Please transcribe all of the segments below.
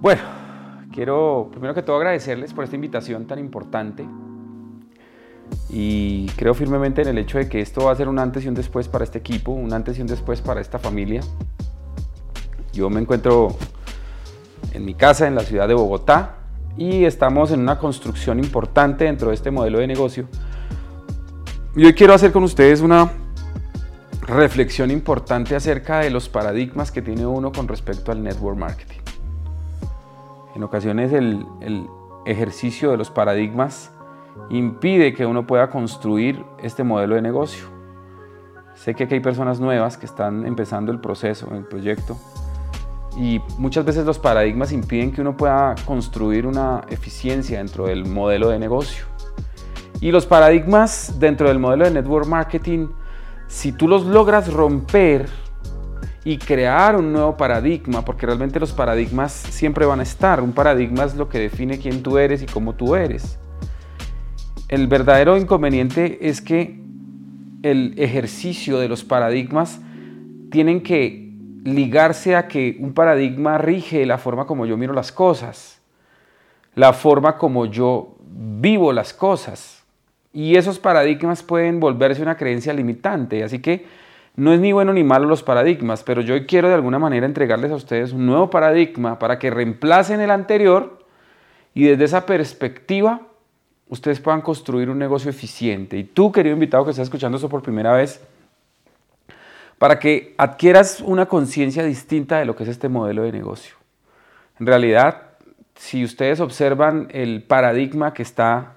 Bueno, quiero primero que todo agradecerles por esta invitación tan importante y creo firmemente en el hecho de que esto va a ser un antes y un después para este equipo, un antes y un después para esta familia. Yo me encuentro en mi casa en la ciudad de Bogotá y estamos en una construcción importante dentro de este modelo de negocio. Y hoy quiero hacer con ustedes una reflexión importante acerca de los paradigmas que tiene uno con respecto al network marketing. En ocasiones el, ejercicio de los paradigmas impide que uno pueda construir este modelo de negocio. Sé que aquí hay personas nuevas que están empezando el proceso, el proyecto, y muchas veces los paradigmas impiden que uno pueda construir una eficiencia dentro del modelo de negocio. Y los paradigmas dentro del modelo de network marketing, si tú los logras romper, y crear un nuevo paradigma, porque realmente los paradigmas siempre van a estar. Un paradigma es lo que define quién tú eres y cómo tú eres. El verdadero inconveniente es que el ejercicio de los paradigmas tienen que ligarse a que un paradigma rige la forma como yo miro las cosas, la forma como yo vivo las cosas. Y esos paradigmas pueden volverse una creencia limitante. Así que no es ni bueno ni malo los paradigmas, pero yo quiero de alguna manera entregarles a ustedes un nuevo paradigma para que reemplacen el anterior y desde esa perspectiva ustedes puedan construir un negocio eficiente. Y tú, querido invitado que estás escuchando eso por primera vez, para que adquieras una conciencia distinta de lo que es este modelo de negocio. En realidad, si ustedes observan el paradigma que está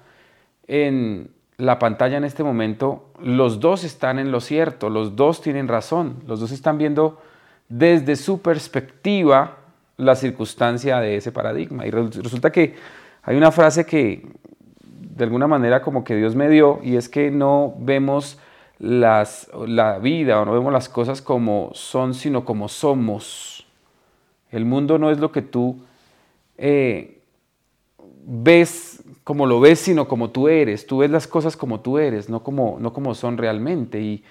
en la pantalla en este momento, los dos están en lo cierto, los dos tienen razón, los dos están viendo desde su perspectiva la circunstancia de ese paradigma. Y resulta que hay una frase que de alguna manera como que Dios me dio y es que no vemos las, la vida o no vemos las cosas como son, sino como somos. El mundo no es lo que tú eh, ves como lo ves, sino como tú eres. Tú ves las cosas como tú eres, no como, no como son realmente. Y,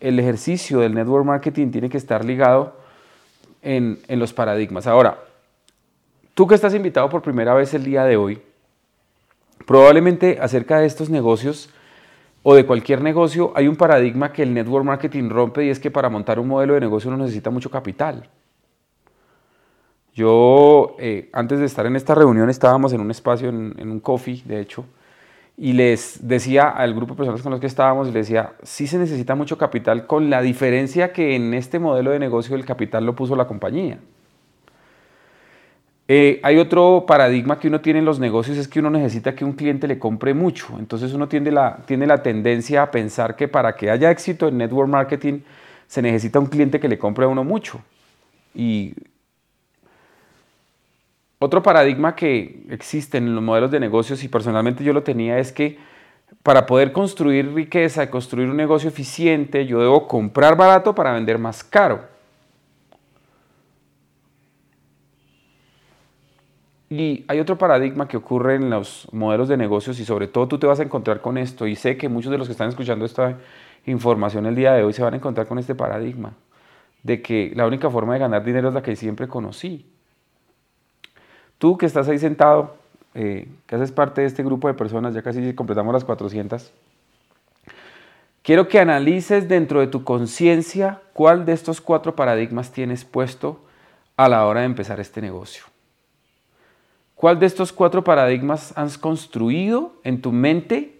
el ejercicio del network marketing tiene que estar ligado en, en los paradigmas. Ahora, tú que estás invitado por primera vez el día de hoy, probablemente acerca de estos negocios o de cualquier negocio hay un paradigma que el network marketing rompe y es que para montar un modelo de negocio uno necesita mucho capital. Yo, eh, antes de estar en esta reunión, estábamos en un espacio, en, un coffee, de hecho, y les decía al grupo de personas con los que estábamos, les decía, sí se necesita mucho capital, con la diferencia que en este modelo de negocio el capital lo puso la compañía. Eh, hay otro paradigma que uno tiene en los negocios, es que uno necesita que un cliente le compre mucho. Entonces uno tiene la, tiene la tendencia a pensar que para que haya éxito en network marketing se necesita un cliente que le compre a uno mucho. Y otro paradigma que existe en los modelos de negocios y personalmente yo lo tenía es que para poder construir riqueza y construir un negocio eficiente, yo debo comprar barato para vender más caro. Y hay otro paradigma que ocurre en los modelos de negocios y sobre todo tú te vas a encontrar con esto y sé que muchos de los que están escuchando esta información el día de hoy se van a encontrar con este paradigma de que la única forma de ganar dinero es la que siempre conocí. Tú que estás ahí sentado, eh, que haces parte de este grupo de personas, ya casi completamos las 400, quiero que analices dentro de tu conciencia cuál de estos cuatro paradigmas tienes puesto a la hora de empezar este negocio. ¿Cuál de estos cuatro paradigmas has construido en tu mente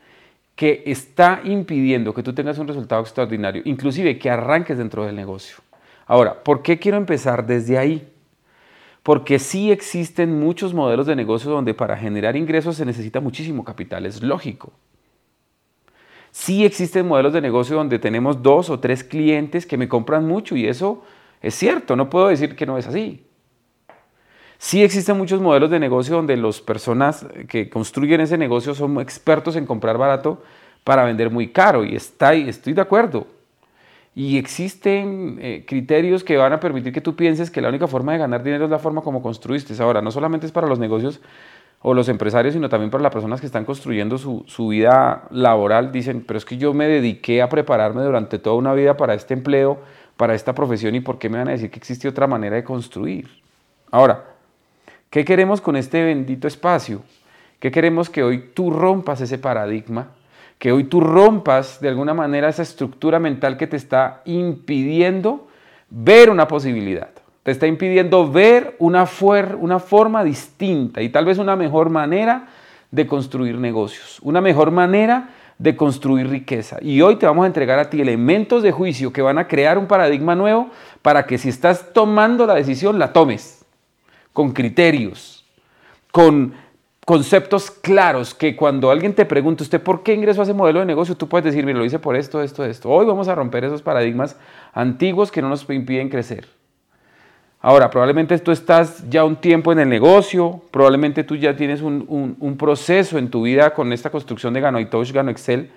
que está impidiendo que tú tengas un resultado extraordinario, inclusive que arranques dentro del negocio? Ahora, ¿por qué quiero empezar desde ahí? Porque sí existen muchos modelos de negocio donde para generar ingresos se necesita muchísimo capital, es lógico. Sí existen modelos de negocio donde tenemos dos o tres clientes que me compran mucho y eso es cierto, no puedo decir que no es así. Sí existen muchos modelos de negocio donde las personas que construyen ese negocio son expertos en comprar barato para vender muy caro y está, estoy de acuerdo y existen eh, criterios que van a permitir que tú pienses que la única forma de ganar dinero es la forma como construiste. Ahora, no solamente es para los negocios o los empresarios, sino también para las personas que están construyendo su, su vida laboral. Dicen, pero es que yo me dediqué a prepararme durante toda una vida para este empleo, para esta profesión, y ¿por qué me van a decir que existe otra manera de construir? Ahora, ¿Qué queremos con este bendito espacio? ¿Qué queremos que hoy tú rompas ese paradigma? Que hoy tú rompas de alguna manera esa estructura mental que te está impidiendo ver una posibilidad. Te está impidiendo ver una, una forma distinta y tal vez una mejor manera de construir negocios, una mejor manera de construir riqueza. Y hoy te vamos a entregar a ti elementos de juicio que van a crear un paradigma nuevo para que si estás tomando la decisión, la tomes con criterios, con conceptos claros, que cuando alguien te pregunte, ¿usted por qué ingresó a ese modelo de negocio? Tú puedes decir, lo hice por esto, esto, esto. Hoy vamos a romper esos paradigmas antiguos que no nos impiden crecer. Ahora, probablemente tú estás ya un tiempo en el negocio, probablemente tú ya tienes un, proceso en tu vida con esta construcción de Gano Touch, Excel,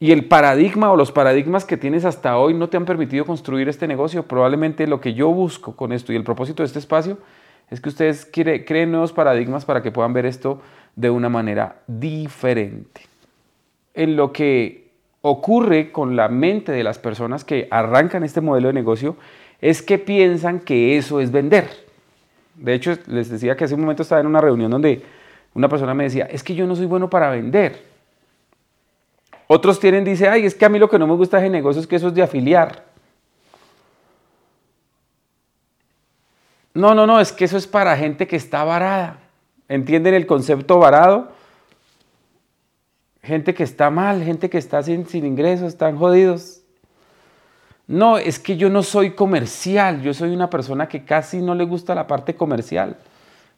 y el paradigma o los paradigmas que tienes hasta hoy no te han permitido construir este negocio. Probablemente lo que yo busco con esto y el propósito de este espacio es que ustedes creen nuevos paradigmas para que puedan ver esto de una manera diferente. En lo que ocurre con la mente de las personas que arrancan este modelo de negocio es que piensan que eso es vender. De hecho, les decía que hace un momento estaba en una reunión donde una persona me decía, es que yo no soy bueno para vender. Otros tienen, dice, ay, es que a mí lo que no me gusta de negocio es que eso es de afiliar. No, no, no, es que eso es para gente que está varada. ¿Entienden el concepto varado? Gente que está mal, gente que está sin, sin ingresos, están jodidos. No, es que yo no soy comercial, yo soy una persona que casi no le gusta la parte comercial.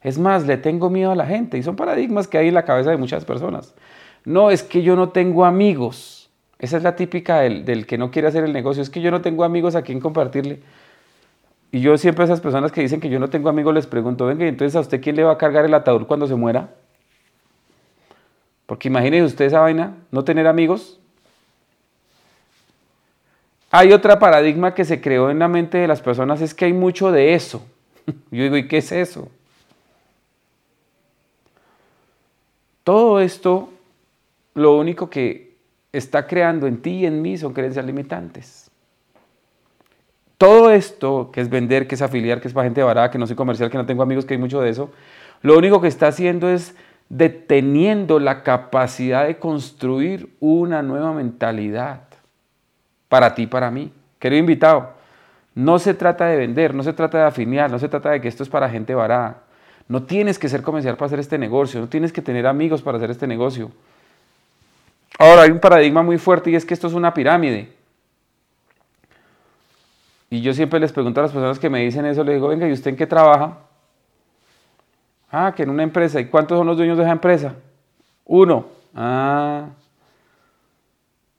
Es más, le tengo miedo a la gente y son paradigmas que hay en la cabeza de muchas personas. No, es que yo no tengo amigos. Esa es la típica del, que no quiere hacer el negocio. Es que yo no tengo amigos a quien compartirle. Y yo siempre a esas personas que dicen que yo no tengo amigos les pregunto, venga, entonces a usted quién le va a cargar el atador cuando se muera? Porque imagínese usted esa vaina, no tener amigos. Hay otra paradigma que se creó en la mente de las personas, es que hay mucho de eso. Yo digo, ¿y qué es eso? Todo esto, lo único que está creando en ti y en mí son creencias limitantes. Todo esto, que es vender, que es afiliar, que es para gente barata, que no soy comercial, que no tengo amigos, que hay mucho de eso, lo único que está haciendo es deteniendo la capacidad de construir una nueva mentalidad para ti, para mí. Querido invitado, no se trata de vender, no se trata de afiliar, no se trata de que esto es para gente barata. No tienes que ser comercial para hacer este negocio, no tienes que tener amigos para hacer este negocio. Ahora hay un paradigma muy fuerte y es que esto es una pirámide. Y yo siempre les pregunto a las personas que me dicen eso, les digo, venga, ¿y usted en qué trabaja? Ah, que en una empresa. ¿Y cuántos son los dueños de esa empresa? Uno. Ah.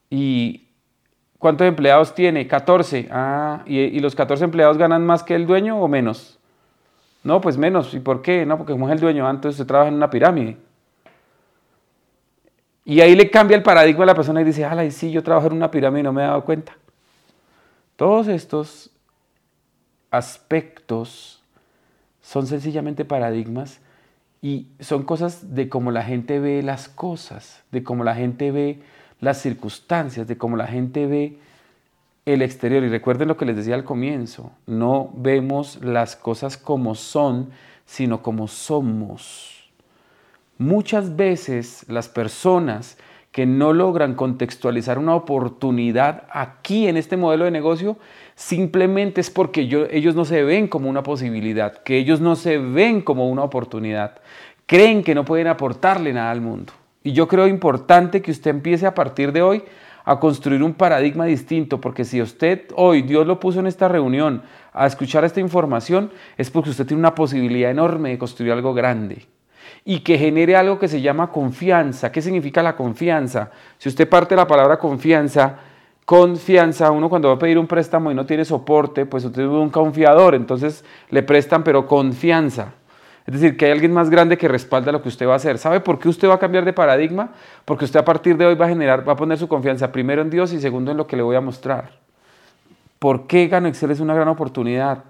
Y ¿Cuántos empleados tiene? 14. Ah, ¿y, los 14 empleados ganan más que el dueño o menos? No, pues menos. ¿Y por qué? No, porque como es el dueño, antes se trabaja en una pirámide. Y ahí le cambia el paradigma a la persona y dice, ala, y sí, yo trabajo en una pirámide y no me he dado cuenta. Todos estos aspectos son sencillamente paradigmas y son cosas de cómo la gente ve las cosas, de cómo la gente ve las circunstancias, de cómo la gente ve el exterior. Y recuerden lo que les decía al comienzo, no vemos las cosas como son, sino como somos. Muchas veces las personas que no logran contextualizar una oportunidad aquí en este modelo de negocio, simplemente es porque ellos no se ven como una posibilidad, que ellos no se ven como una oportunidad, creen que no pueden aportarle nada al mundo. Y yo creo importante que usted empiece a partir de hoy a construir un paradigma distinto, porque si usted hoy, Dios lo puso en esta reunión, a escuchar esta información, es porque usted tiene una posibilidad enorme de construir algo grande y que genere algo que se llama confianza. ¿Qué significa la confianza? Si usted parte la palabra confianza, confianza, uno cuando va a pedir un préstamo y no tiene soporte, pues usted es un confiador, entonces le prestan, pero confianza. Es decir, que hay alguien más grande que respalda lo que usted va a hacer. ¿Sabe por qué usted va a cambiar de paradigma? Porque usted a partir de hoy va a generar, va a poner su confianza primero en Dios y segundo en lo que le voy a mostrar. ¿Por qué Gano Excel es una gran oportunidad?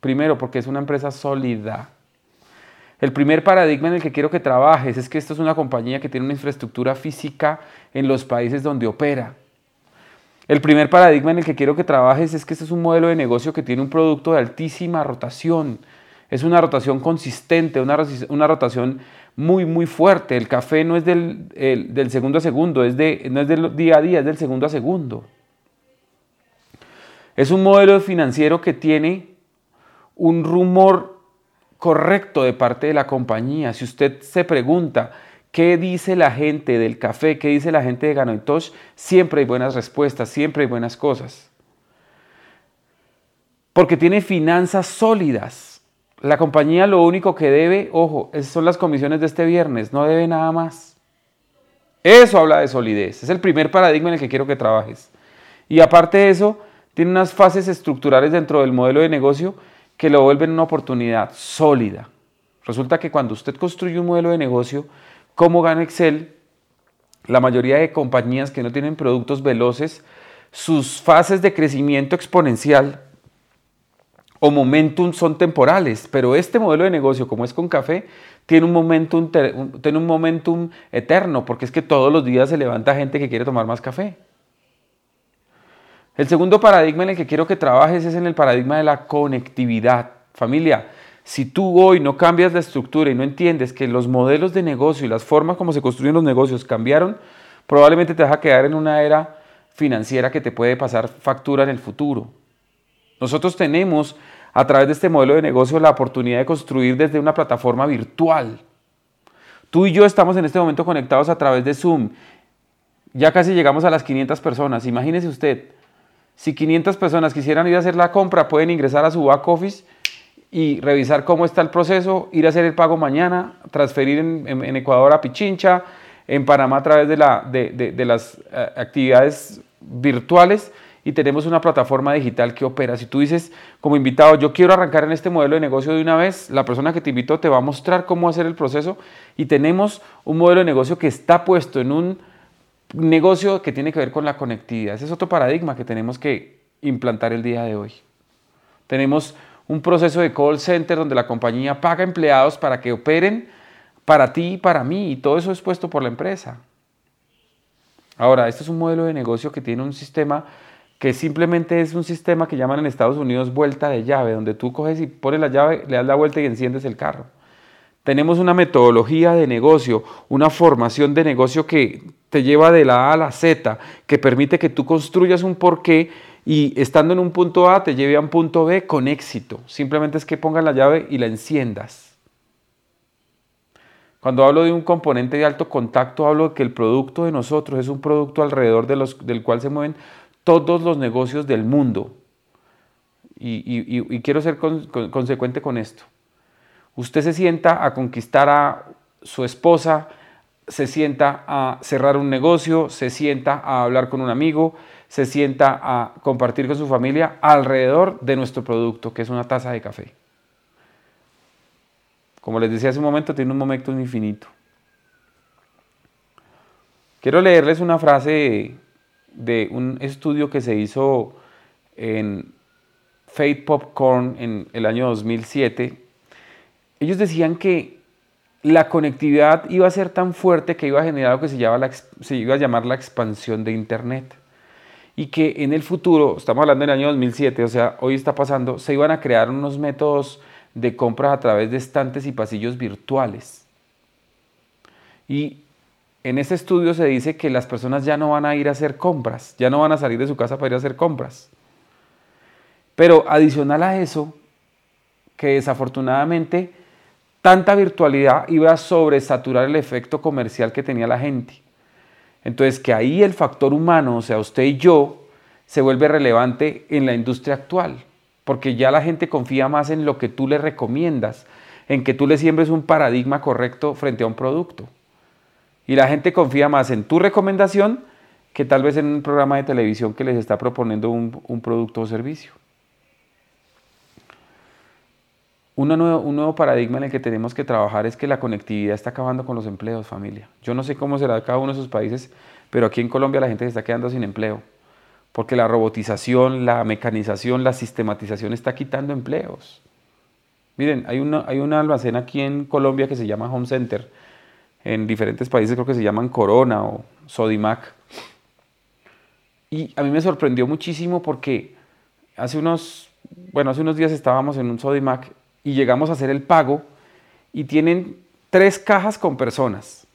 Primero, porque es una empresa sólida. El primer paradigma en el que quiero que trabajes es que esto es una compañía que tiene una infraestructura física en los países donde opera. El primer paradigma en el que quiero que trabajes es que este es un modelo de negocio que tiene un producto de altísima rotación Es una rotación consistente, una, una rotación muy, muy fuerte. El café no es del, del segundo a segundo, es de, no es del día a día, es del segundo a segundo. Es un modelo financiero que tiene un rumor correcto de parte de la compañía. Si usted se pregunta qué dice la gente del café, qué dice la gente de Ganoitosh, siempre hay buenas respuestas, siempre hay buenas cosas. Porque tiene finanzas sólidas. La compañía lo único que debe, ojo, esas son las comisiones de este viernes, no debe nada más. Eso habla de solidez. Es el primer paradigma en el que quiero que trabajes. Y aparte de eso, tiene unas fases estructurales dentro del modelo de negocio que lo vuelven una oportunidad sólida. Resulta que cuando usted construye un modelo de negocio, como gana Excel, la mayoría de compañías que no tienen productos veloces, sus fases de crecimiento exponencial o momentum son temporales, pero este modelo de negocio, como es con café, tiene un momentum, tiene un momentum eterno, porque es que todos los días se levanta gente que quiere tomar más café. El segundo paradigma en el que quiero que trabajes es en el paradigma de la conectividad. Familia, si tú hoy no cambias la estructura y no entiendes que los modelos de negocio y las formas como se construyen los negocios cambiaron, probablemente te vas a quedar en una era financiera que te puede pasar factura en el futuro. Nosotros tenemos a través de este modelo de negocio la oportunidad de construir desde una plataforma virtual. Tú y yo estamos en este momento conectados a través de Zoom. Ya casi llegamos a las 500 personas. Imagínese usted, si 500 personas quisieran ir a hacer la compra, pueden ingresar a su back office y revisar cómo está el proceso, ir a hacer el pago mañana, transferir en, Ecuador a Pichincha, en Panamá a través de, la, de, las eh, actividades virtuales y tenemos una plataforma digital que opera. Si tú dices como invitado, yo quiero arrancar en este modelo de negocio de una vez, la persona que te invitó te va a mostrar cómo hacer el proceso y tenemos un modelo de negocio que está puesto en un negocio que tiene que ver con la conectividad. Ese es otro paradigma que tenemos que implantar el día de hoy. Tenemos un proceso de call center donde la compañía paga empleados para que operen para ti y para mí y todo eso es puesto por la empresa. Ahora, este es un modelo de negocio que tiene un sistema que simplemente es un sistema que llaman en Estados Unidos vuelta de llave, donde tú coges y pones la llave, le das la vuelta y enciendes el carro. Tenemos una metodología de negocio, una formación de negocio que te lleva de la A a la Z, que permite que tú construyas un porqué y estando en un punto A te lleve a un punto B con éxito. Simplemente es que pongas la llave y la enciendas. Cuando hablo de un componente de alto contacto, hablo de que el producto de nosotros es un producto alrededor del cual se mueven todos los negocios del mundo. Y, quiero ser consecuente con esto. Usted se sienta a conquistar a su esposa, se sienta a cerrar un negocio, se sienta a hablar con un amigo, se sienta a compartir con su familia alrededor de nuestro producto, que es una taza de café. Como les decía hace un momento, tiene un momento infinito. Quiero leerles una frase de un estudio que se hizo en Fate Popcorn en el año 2007 ellos decían que la conectividad iba a ser tan fuerte que iba a generar lo que se, llama se iba a llamar la expansión de Internet. Y que en el futuro, estamos hablando del año 2007, o sea, hoy está pasando, se iban a crear unos métodos de compras a través de estantes y pasillos virtuales. Y en ese estudio se dice que las personas ya no van a ir a hacer compras, ya no van a salir de su casa para ir a hacer compras. Pero adicional a eso, que desafortunadamente tanta virtualidad iba a sobresaturar el efecto comercial que tenía la gente. Entonces que ahí el factor humano, o sea, usted y yo, se vuelve relevante en la industria actual, porque ya la gente confía más en lo que tú le recomiendas, en que tú le siembres un paradigma correcto frente a un producto. Y la gente confía más en tu recomendación que tal vez en un programa de televisión que les está proponiendo un, un producto o servicio. Un nuevo paradigma en el que tenemos que trabajar es que la conectividad está acabando con los empleos, familia. Yo no sé cómo será cada uno de esos países, pero aquí en Colombia la gente se está quedando sin empleo, porque la robotización, la mecanización, la sistematización está quitando empleos. Miren, hay una, hay una almacén aquí en Colombia que se llama Home Center, en diferentes países creo que se llaman Corona o Sodimac. Y a mí me sorprendió muchísimo porque hace unos, bueno, hace unos días estábamos en un Sodimac y llegamos a hacer el pago y tienen tres cajas con personas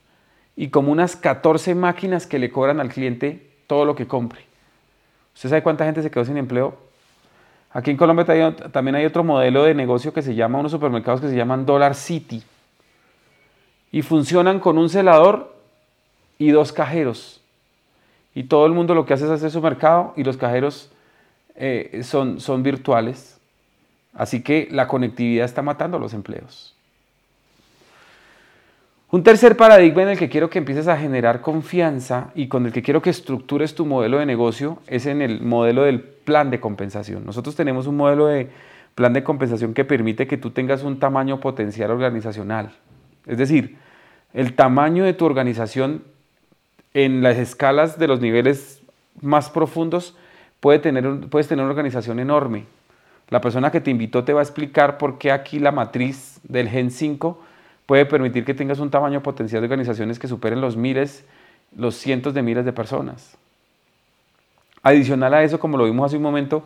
y como unas 14 máquinas que le cobran al cliente todo lo que compre. ¿Usted sabe cuánta gente se quedó sin empleo? Aquí en Colombia también hay otro modelo de negocio que se llama, unos supermercados que se llaman Dollar City. Y funcionan con un celador y dos cajeros. Y todo el mundo lo que hace es hacer su mercado y los cajeros eh, son, son virtuales. Así que la conectividad está matando los empleos. Un tercer paradigma en el que quiero que empieces a generar confianza y con el que quiero que estructures tu modelo de negocio es en el modelo del plan de compensación. Nosotros tenemos un modelo de plan de compensación que permite que tú tengas un tamaño potencial organizacional. Es decir, el tamaño de tu organización en las escalas de los niveles más profundos puede tener, puedes tener una organización enorme. La persona que te invitó te va a explicar por qué aquí la matriz del Gen 5 puede permitir que tengas un tamaño potencial de organizaciones que superen los miles, los cientos de miles de personas. Adicional a eso, como lo vimos hace un momento,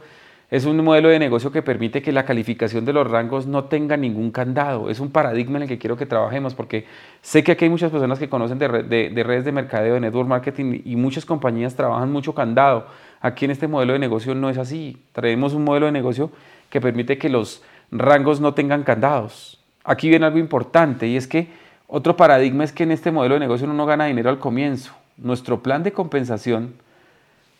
es un modelo de negocio que permite que la calificación de los rangos no tenga ningún candado. Es un paradigma en el que quiero que trabajemos porque sé que aquí hay muchas personas que conocen de, redes de mercadeo, de network marketing y muchas compañías trabajan mucho candado. Aquí en este modelo de negocio no es así. Traemos un modelo de negocio que permite que los rangos no tengan candados aquí viene algo importante y es que otro paradigma es que en este modelo de negocio uno no gana dinero al comienzo. Nuestro plan de compensación,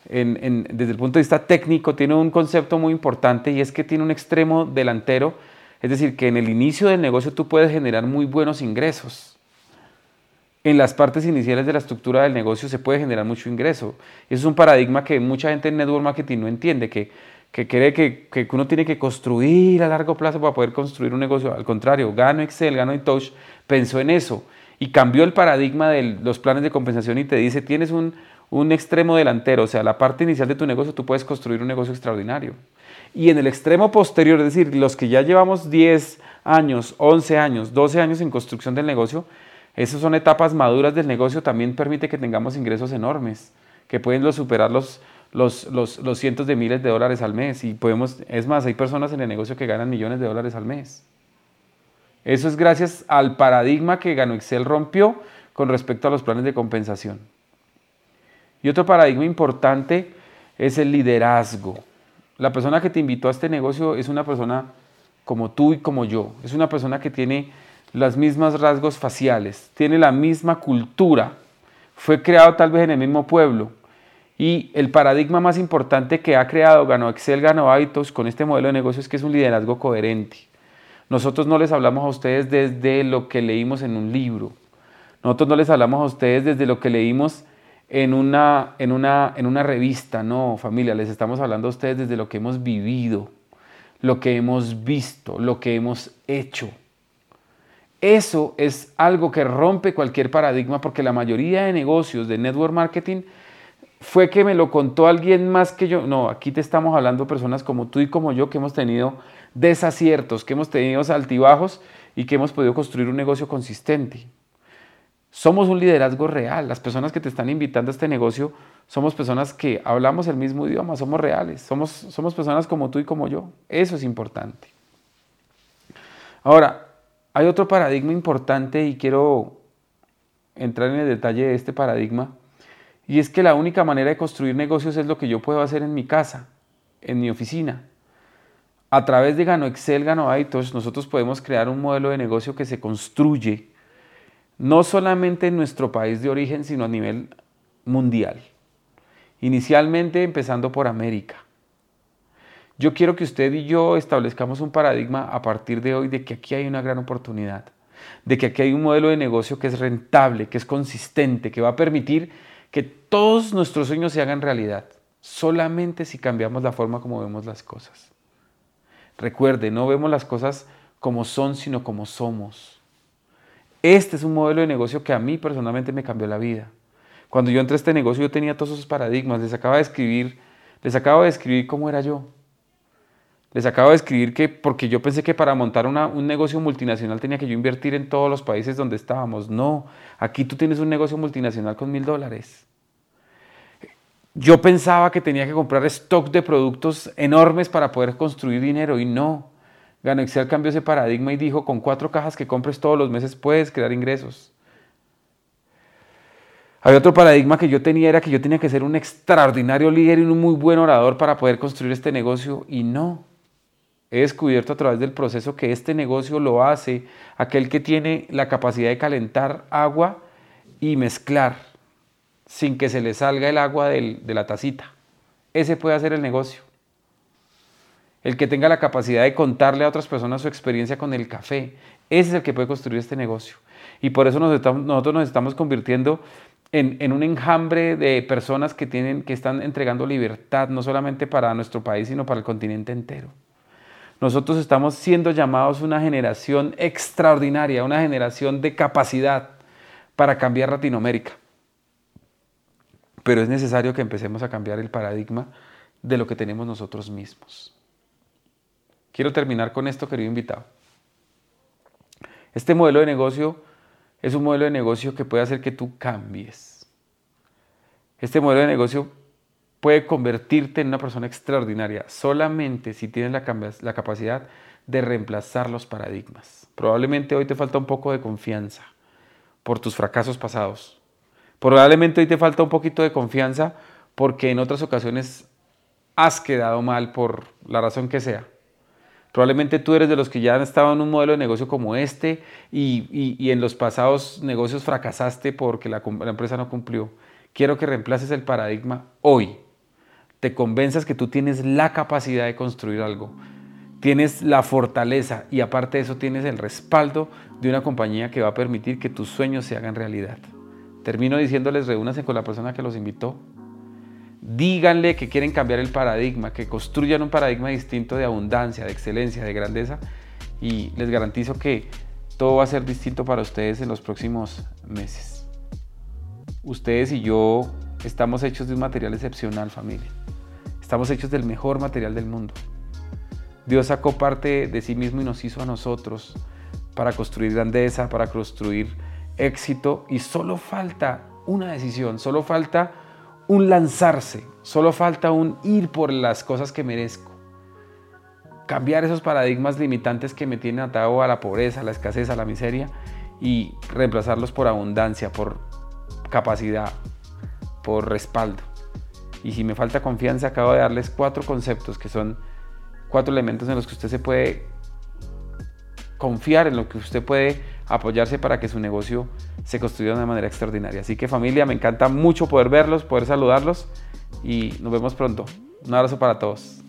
desde el punto de vista técnico, tiene un concepto muy importante y es que tiene un extremo delantero, es decir, que en el inicio del negocio tú puedes generar muy buenos ingresos. En las partes iniciales de la estructura del negocio se puede generar mucho ingreso. Eso es un paradigma que mucha gente en network marketing no entiende, que que cree que, que, uno tiene que construir a largo plazo para poder construir un negocio. Al contrario, Gano Excel, Gano Touch pensó en eso y cambió el paradigma de los planes de compensación y te dice, tienes un, un extremo delantero, o sea, la parte inicial de tu negocio, tú puedes construir un negocio extraordinario. Y en el extremo posterior, es decir, los que ya llevamos 10 años, 11 años, 12 años en construcción del negocio, esas son etapas maduras del negocio, también permite que tengamos ingresos enormes, que pueden superar los, los, los, cientos de miles de dólares al mes. Y podemos, es más, hay personas en el negocio que ganan millones de dólares al mes. Eso es gracias al paradigma que Gano Excel rompió con respecto a los planes de compensación. Y otro paradigma importante es el liderazgo. La persona que te invitó a este negocio es una persona como tú y como yo. Es una persona que tiene los mismos rasgos faciales, tiene la misma cultura, fue creado tal vez en el mismo pueblo, y el paradigma más importante que ha creado Gano Excel, Gano Hábitos con este modelo de negocio es que es un liderazgo coherente. Nosotros no les hablamos a ustedes desde lo que leímos en un libro. Nosotros no les hablamos a ustedes desde lo que leímos en una, en una, en una revista. No, familia, les estamos hablando a ustedes desde lo que hemos vivido, lo que hemos visto, lo que hemos hecho. Eso es algo que rompe cualquier paradigma porque la mayoría de negocios de network marketing fue que me lo contó alguien más que yo. No, aquí te estamos hablando personas como tú y como yo que hemos tenido desaciertos, que hemos tenido altibajos y que hemos podido construir un negocio consistente. Somos un liderazgo real. Las personas que te están invitando a este negocio somos personas que hablamos el mismo idioma, somos reales, somos, somos personas como tú y como yo. Eso es importante. Ahora, hay otro paradigma importante y quiero entrar en el detalle de este paradigma y es que la única manera de construir negocios es lo que yo puedo hacer en mi casa, en mi oficina. A través de Gano Excel, Gano Aitos, nosotros podemos crear un modelo de negocio que se construye no solamente en nuestro país de origen, sino a nivel mundial. Inicialmente empezando por América. Yo quiero que usted y yo establezcamos un paradigma a partir de hoy de que aquí hay una gran oportunidad, de que aquí hay un modelo de negocio que es rentable, que es consistente, que va a permitir que todos nuestros sueños se hagan realidad, solamente si cambiamos la forma como vemos las cosas. Recuerde, no vemos las cosas como son, sino como somos. Este es un modelo de negocio que a mí personalmente me cambió la vida. Cuando yo entré a este negocio yo tenía todos esos paradigmas, les acabo de escribir, les acabo de escribir cómo era yo. Les acabo de escribir que, porque yo pensé que para montar un negocio multinacional tenía que yo invertir en todos los países donde estábamos. No, aquí tú tienes un negocio multinacional con mil dólares. Yo pensaba que tenía que comprar stock de productos enormes para poder construir dinero y no. Gano Excel cambió ese paradigma y dijo, con cuatro cajas que compres todos los meses puedes crear ingresos. Había otro paradigma que yo tenía, era que yo tenía que ser un extraordinario líder y un muy buen orador para poder construir este negocio y no. He descubierto a través del proceso que este negocio lo hace aquel que tiene la capacidad de calentar agua y mezclar sin que se le salga el agua de la tacita. Ese puede hacer el negocio. El que tenga la capacidad de contarle a otras personas su experiencia con el café. Ese es el que puede construir este negocio. Y por eso nosotros nos estamos convirtiendo en, un enjambre de personas que, tienen, que están entregando libertad, no solamente para nuestro país, sino para el continente entero. Nosotros estamos siendo llamados una generación extraordinaria, una generación de capacidad para cambiar Latinoamérica. Pero es necesario que empecemos a cambiar el paradigma de lo que tenemos nosotros mismos. Quiero terminar con esto, querido invitado. Este modelo de negocio es un modelo de negocio que puede hacer que tú cambies. Este modelo de negocio puede convertirte en una persona extraordinaria solamente si tienes la, capacidad de reemplazar los paradigmas. Probablemente hoy te falta un poco de confianza por tus fracasos pasados. Probablemente hoy te falta un poquito de confianza porque en otras ocasiones has quedado mal por la razón que sea. Probablemente tú eres de los que ya han estado en un modelo de negocio como este y, en los pasados negocios fracasaste porque la, empresa no cumplió. Quiero que reemplaces el paradigma hoy. Te convenzas que tú tienes la capacidad de construir algo. Tienes la fortaleza y aparte de eso tienes el respaldo de una compañía que va a permitir que tus sueños se hagan realidad. Termino diciéndoles, reúnanse con la persona que los invitó, díganle que quieren cambiar el paradigma, que construyan un paradigma distinto de abundancia, de excelencia, de grandeza y les garantizo que todo va a ser distinto para ustedes en los próximos meses. Ustedes y yo estamos hechos de un material excepcional, familia. Estamos hechos del mejor material del mundo. Dios sacó parte de sí mismo y nos hizo a nosotros para construir grandeza, para construir éxito y solo falta una decisión, solo falta un lanzarse, solo falta un ir por las cosas que merezco. Cambiar esos paradigmas limitantes que me tienen atado a la pobreza, a la escasez, a la miseria y reemplazarlos por abundancia, por capacidad, por respaldo. Y si me falta confianza, acabo de darles cuatro conceptos que son cuatro elementos en los que usted se puede confiar, en lo que usted puede apoyarse para que su negocio se construya de una manera extraordinaria. Así que familia, me encanta mucho poder verlos, poder saludarlos y nos vemos pronto. Un abrazo para todos.